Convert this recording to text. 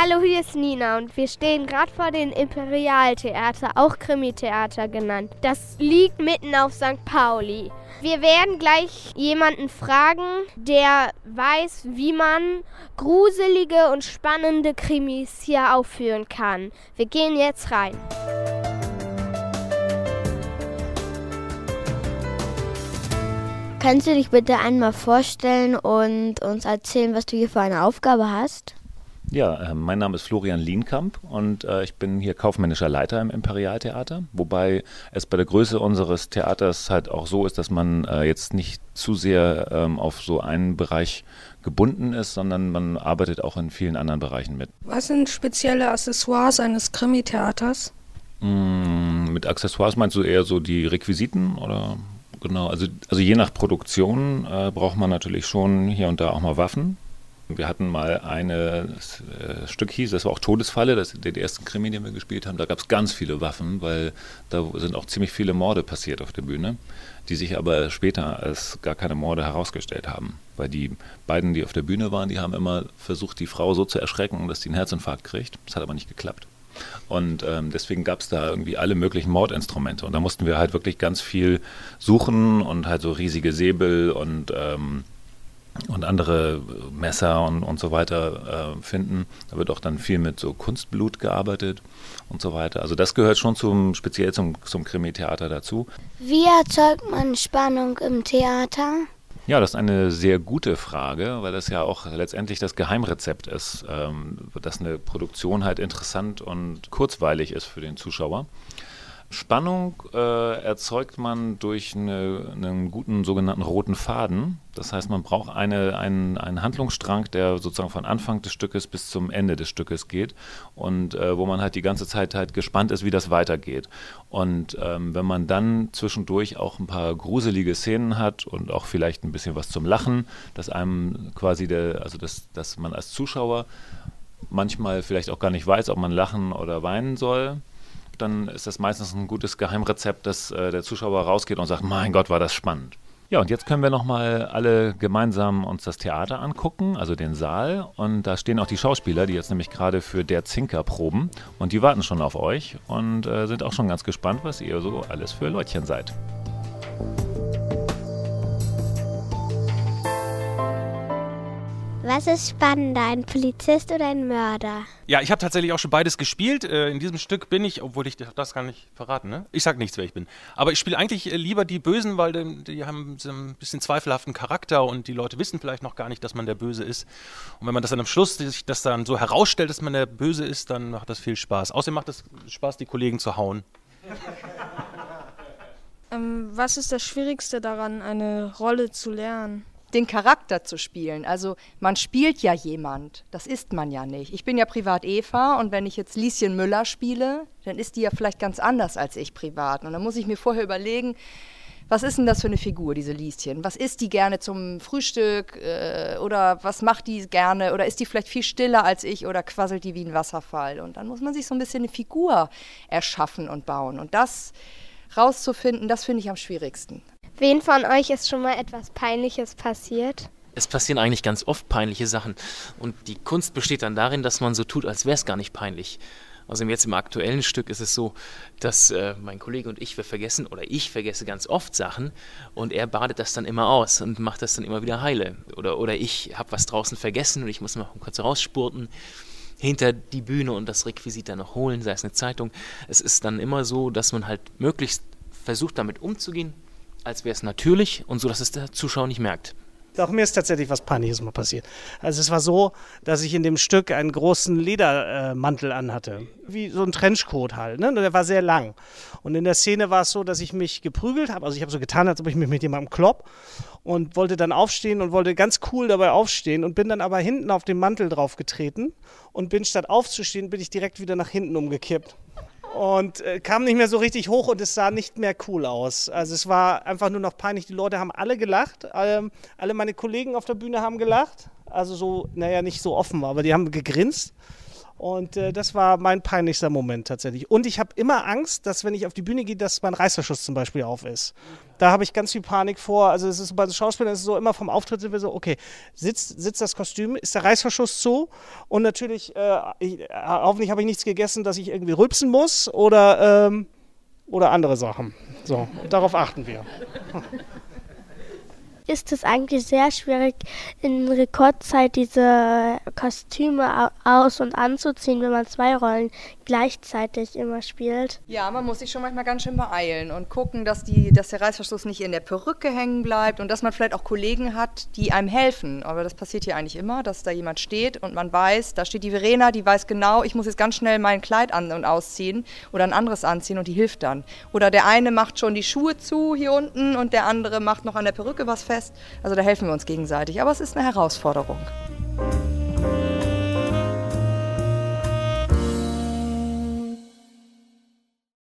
Hallo, hier ist Nina und wir stehen gerade vor dem Imperialtheater, auch Krimi-Theater genannt. Das liegt mitten auf St. Pauli. Wir werden gleich jemanden fragen, der weiß, wie man gruselige und spannende Krimis hier aufführen kann. Wir gehen jetzt rein. Kannst du dich bitte einmal vorstellen und uns erzählen, was du hier für eine Aufgabe hast? Ja, äh, mein Name ist Florian Lienkamp und äh, ich bin hier kaufmännischer Leiter im Imperialtheater, wobei es bei der Größe unseres Theaters halt auch so ist, dass man äh, jetzt nicht zu sehr ähm, auf so einen Bereich gebunden ist, sondern man arbeitet auch in vielen anderen Bereichen mit. Was sind spezielle Accessoires eines Krimi-Theaters? Mm, mit Accessoires meinst du eher so die Requisiten oder? Genau, also, also je nach Produktion braucht man natürlich schon hier und da auch mal Waffen wir hatten mal ein äh, Stück hieß, das war auch Todesfalle, das der erste Krimi, den wir gespielt haben. Da gab es ganz viele Waffen, weil da sind auch ziemlich viele Morde passiert auf der Bühne, die sich aber später als gar keine Morde herausgestellt haben. Weil die beiden, die auf der Bühne waren, die haben immer versucht, die Frau so zu erschrecken, dass sie einen Herzinfarkt kriegt. Das hat aber nicht geklappt. Und ähm, deswegen gab es da irgendwie alle möglichen Mordinstrumente. Und da mussten wir halt wirklich ganz viel suchen und halt so riesige Säbel und ähm, und andere Messer und, und so weiter äh, finden. Da wird auch dann viel mit so Kunstblut gearbeitet und so weiter. Also das gehört schon zum speziell zum, zum Krimi-Theater dazu. Wie erzeugt man Spannung im Theater? Ja, das ist eine sehr gute Frage, weil das ja auch letztendlich das Geheimrezept ist, ähm, dass eine Produktion halt interessant und kurzweilig ist für den Zuschauer. Spannung äh, erzeugt man durch eine, einen guten sogenannten roten Faden. Das heißt, man braucht eine, einen, einen Handlungsstrang, der sozusagen von Anfang des Stückes bis zum Ende des Stückes geht und äh, wo man halt die ganze Zeit halt gespannt ist, wie das weitergeht. Und ähm, wenn man dann zwischendurch auch ein paar gruselige Szenen hat und auch vielleicht ein bisschen was zum Lachen, dass einem quasi der, also dass, dass man als Zuschauer manchmal vielleicht auch gar nicht weiß, ob man lachen oder weinen soll dann ist das meistens ein gutes Geheimrezept, dass äh, der Zuschauer rausgeht und sagt, mein Gott, war das spannend. Ja, und jetzt können wir nochmal alle gemeinsam uns das Theater angucken, also den Saal. Und da stehen auch die Schauspieler, die jetzt nämlich gerade für Der Zinker proben. Und die warten schon auf euch und äh, sind auch schon ganz gespannt, was ihr so alles für Leutchen seid. Was ist spannender, ein Polizist oder ein Mörder? Ja, ich habe tatsächlich auch schon beides gespielt. Äh, in diesem Stück bin ich, obwohl ich das gar nicht verraten, ne? Ich sag nichts, wer ich bin. Aber ich spiele eigentlich äh, lieber die Bösen, weil die haben so ein bisschen zweifelhaften Charakter und die Leute wissen vielleicht noch gar nicht, dass man der Böse ist. Und wenn man das dann am Schluss sich das dann so herausstellt, dass man der Böse ist, dann macht das viel Spaß. Außerdem macht es Spaß, die Kollegen zu hauen. Ähm, was ist das Schwierigste daran, eine Rolle zu lernen? Den Charakter zu spielen. Also man spielt ja jemand, das ist man ja nicht. Ich bin ja privat Eva und wenn ich jetzt Lieschen Müller spiele, dann ist die ja vielleicht ganz anders als ich privat. Und dann muss ich mir vorher überlegen, was ist denn das für eine Figur, diese Lieschen? Was isst die gerne zum Frühstück äh, oder was macht die gerne oder ist die vielleicht viel stiller als ich oder quasselt die wie ein Wasserfall? Und dann muss man sich so ein bisschen eine Figur erschaffen und bauen. Und das rauszufinden, das finde ich am schwierigsten. Wen von euch ist schon mal etwas Peinliches passiert? Es passieren eigentlich ganz oft peinliche Sachen. Und die Kunst besteht dann darin, dass man so tut, als wäre es gar nicht peinlich. Also jetzt im aktuellen Stück ist es so, dass äh, mein Kollege und ich, wir vergessen, oder ich vergesse ganz oft Sachen und er badet das dann immer aus und macht das dann immer wieder heile. Oder, oder ich habe was draußen vergessen und ich muss mal kurz rausspurten hinter die Bühne und das Requisit dann noch holen, sei es eine Zeitung. Es ist dann immer so, dass man halt möglichst versucht, damit umzugehen, als wäre es natürlich und so, dass es der Zuschauer nicht merkt. Auch mir ist tatsächlich was Peinliches mal passiert. Also es war so, dass ich in dem Stück einen großen Ledermantel anhatte. Wie so ein Trenchcoat halt. Ne? Der war sehr lang. Und in der Szene war es so, dass ich mich geprügelt habe. Also ich habe so getan, als ob ich mich mit jemandem klopp und wollte dann aufstehen und wollte ganz cool dabei aufstehen und bin dann aber hinten auf den Mantel draufgetreten und bin statt aufzustehen, bin ich direkt wieder nach hinten umgekippt und äh, kam nicht mehr so richtig hoch und es sah nicht mehr cool aus. Also es war einfach nur noch peinlich. Die Leute haben alle gelacht. Ähm, alle meine Kollegen auf der Bühne haben gelacht. Also so, naja, nicht so offen aber die haben gegrinst. Und äh, das war mein peinlichster Moment tatsächlich. Und ich habe immer Angst, dass wenn ich auf die Bühne gehe, dass mein Reißverschluss zum Beispiel auf ist. Da habe ich ganz viel Panik vor. Also es ist bei den Schauspielern ist es so immer vom Auftritt sind wir so, okay, sitzt, sitzt das Kostüm, ist der Reißverschluss zu? Und natürlich, äh, ich, äh, hoffentlich habe ich nichts gegessen, dass ich irgendwie rülpsen muss oder, ähm, oder andere Sachen. So, darauf achten wir ist es eigentlich sehr schwierig, in Rekordzeit diese Kostüme aus- und anzuziehen, wenn man zwei Rollen gleichzeitig immer spielt. Ja, man muss sich schon manchmal ganz schön beeilen und gucken, dass, die, dass der Reißverschluss nicht in der Perücke hängen bleibt und dass man vielleicht auch Kollegen hat, die einem helfen. Aber das passiert hier eigentlich immer, dass da jemand steht und man weiß, da steht die Verena, die weiß genau, ich muss jetzt ganz schnell mein Kleid an- und ausziehen oder ein anderes anziehen und die hilft dann. Oder der eine macht schon die Schuhe zu hier unten und der andere macht noch an der Perücke was fest. Also da helfen wir uns gegenseitig. Aber es ist eine Herausforderung.